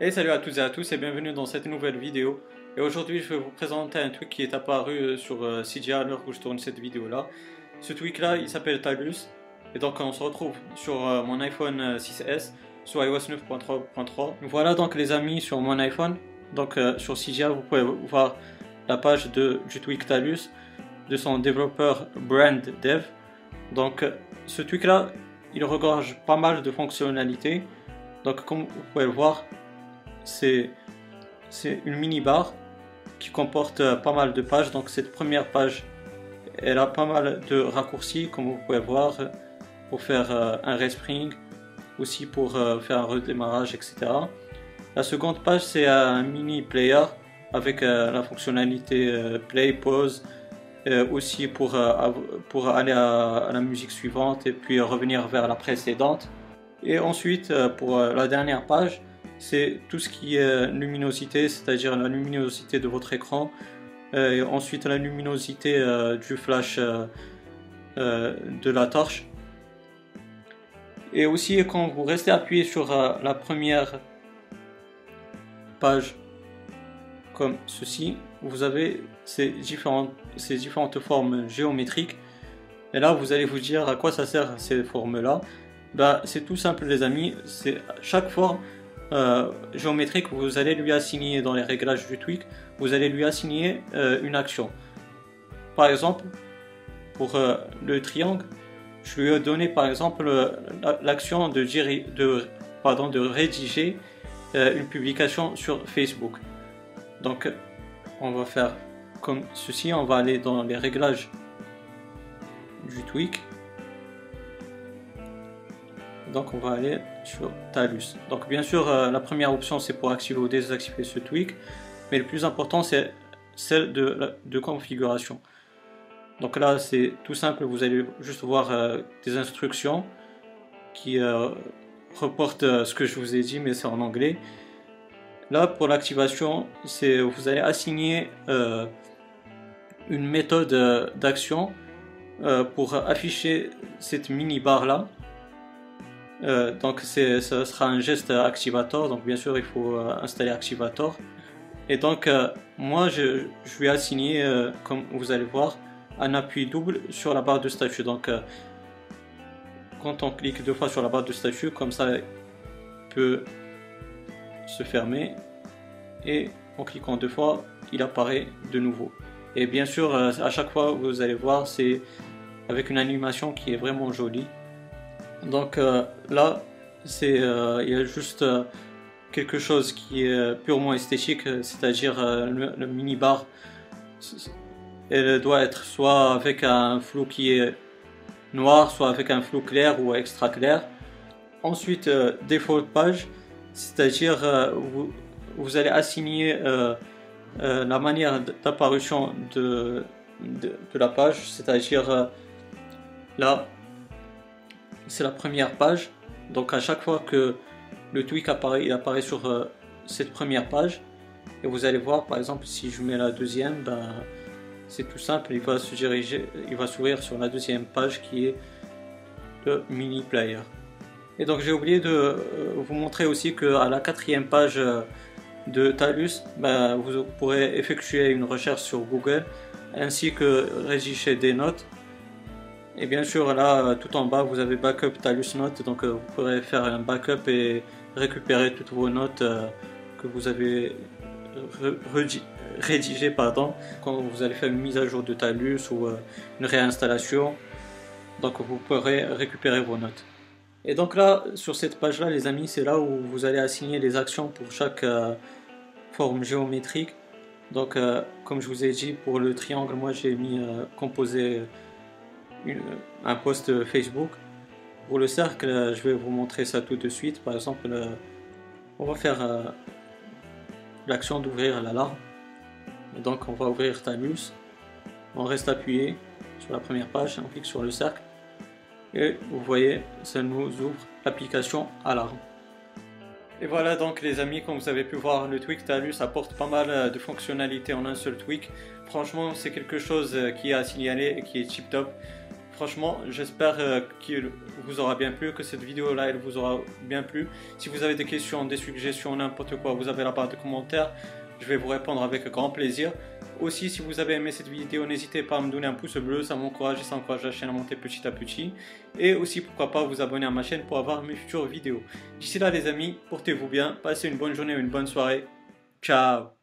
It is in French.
Et salut à toutes et à tous et bienvenue dans cette nouvelle vidéo. Et aujourd'hui je vais vous présenter un tweak qui est apparu euh, sur euh, CGI à l'heure où je tourne cette vidéo là. Ce tweak là il s'appelle Talus. Et donc on se retrouve sur euh, mon iPhone 6S sur iOS 9.3.3. Voilà donc les amis sur mon iPhone. Donc sur CGI vous pouvez voir la page de, du tweak Talus de son développeur Brand Dev. Donc ce tweak là il regorge pas mal de fonctionnalités. Donc comme vous pouvez le voir, c'est une mini barre qui comporte euh, pas mal de pages. Donc cette première page, elle a pas mal de raccourcis comme vous pouvez voir pour faire euh, un respring, aussi pour euh, faire un redémarrage, etc. La seconde page, c'est un mini player avec la fonctionnalité play, pause, aussi pour, pour aller à, la musique suivante et puis revenir vers la précédente. Et ensuite, pour la dernière page, c'est tout ce qui est luminosité, c'est-à-dire la luminosité de votre écran, euh, et ensuite la luminosité euh, du flash euh, de la torche. Et aussi quand vous restez appuyé sur la première page comme ceci, vous avez ces différentes, ces différentes formes géométriques. Et là, vous allez vous dire à quoi ça sert ces formes-là? Bah, c'est tout simple, les amis. C'est chaque forme euh, géométrique, vous allez lui assigner dans les réglages du tweak, vous allez lui assigner euh, une action. Par exemple, pour euh, le triangle, je lui ai donné par exemple l'action de, de, pardon, de rédiger une publication sur Facebook. Donc, on va faire comme ceci, on va aller dans les réglages du tweak donc on va aller sur Talus. Donc bien sûr, euh, la première option c'est pour activer ou désactiver ce tweak, mais le plus important c'est celle de, configuration. Donc là c'est tout simple, vous allez juste voir euh, des instructions qui euh, reportent ce que je vous ai dit, mais c'est en anglais. Là pour l'activation, c'est vous allez assigner une méthode d'action pour afficher cette mini barre là euh, donc ce sera un geste activator, donc bien sûr il faut euh, installer activator. Et donc euh, moi je, je, vais assigner, comme vous allez voir, un appui double sur la barre de statut. Donc quand on clique deux fois sur la barre de statut, comme ça il peut se fermer. Et en cliquant deux fois, il apparaît de nouveau. Et bien sûr, à chaque fois, vous allez voir, c'est avec une animation qui est vraiment jolie. Donc euh, là, c'est euh, il y a juste euh, quelque chose qui est purement esthétique, c'est-à-dire le, mini bar. Elle doit être soit avec un flou qui est noir, soit avec un flou clair ou extra clair. Ensuite, default page, c'est-à-dire vous, vous, allez assigner la manière d'apparition de, de, la page, c'est-à-dire là c'est la première page. Donc à chaque fois que le tweak apparaît, il apparaît sur euh, cette première page. Et vous allez voir, par exemple, si je mets la deuxième, ben, c'est tout simple, il va se il va s'ouvrir sur la deuxième page qui est le mini player. Et donc j'ai oublié de euh, vous montrer aussi qu'à la quatrième page euh, de Talus, ben, vous pourrez effectuer une recherche sur Google ainsi que rédiger des notes et bien sûr, là, tout en bas, vous avez Backup Talus Notes, donc euh, vous pourrez faire un backup et récupérer toutes vos notes euh, que vous avez rédigées pardon, quand vous allez faire une mise à jour de Talus ou euh, une réinstallation. Donc vous pourrez récupérer vos notes. Et donc là, sur cette page-là, les amis, c'est là où vous allez assigner les actions pour chaque forme géométrique. Donc, comme je vous ai dit, pour le triangle, moi j'ai mis composé un post Facebook. Pour le cercle, je vais vous montrer ça tout de suite. Par exemple, on va faire euh, l'action d'ouvrir l'alarme. Donc on va ouvrir Talus. On reste appuyé sur la première page, on clique sur le cercle. Et vous voyez, ça nous ouvre l'application alarme. Et voilà donc les amis, comme vous avez pu voir, le tweak Talus apporte pas mal euh, de fonctionnalités en un seul tweak. Franchement, c'est quelque chose euh, qui est à signaler et qui est tip top. Franchement, j'espère euh, qu'il vous aura bien plu, que cette vidéo-là, elle vous aura bien plu. Si vous avez des questions, des suggestions, n'importe quoi, vous avez la barre de commentaires. Je vais vous répondre avec grand plaisir. Aussi, si vous avez aimé cette vidéo, n'hésitez pas à me donner un pouce bleu, ça m'encourage et ça encourage la chaîne à monter petit à petit. Et aussi, pourquoi pas vous abonner à ma chaîne pour avoir mes futures vidéos. D'ici là, les amis, portez-vous bien, passez une bonne journée ou une bonne soirée. Ciao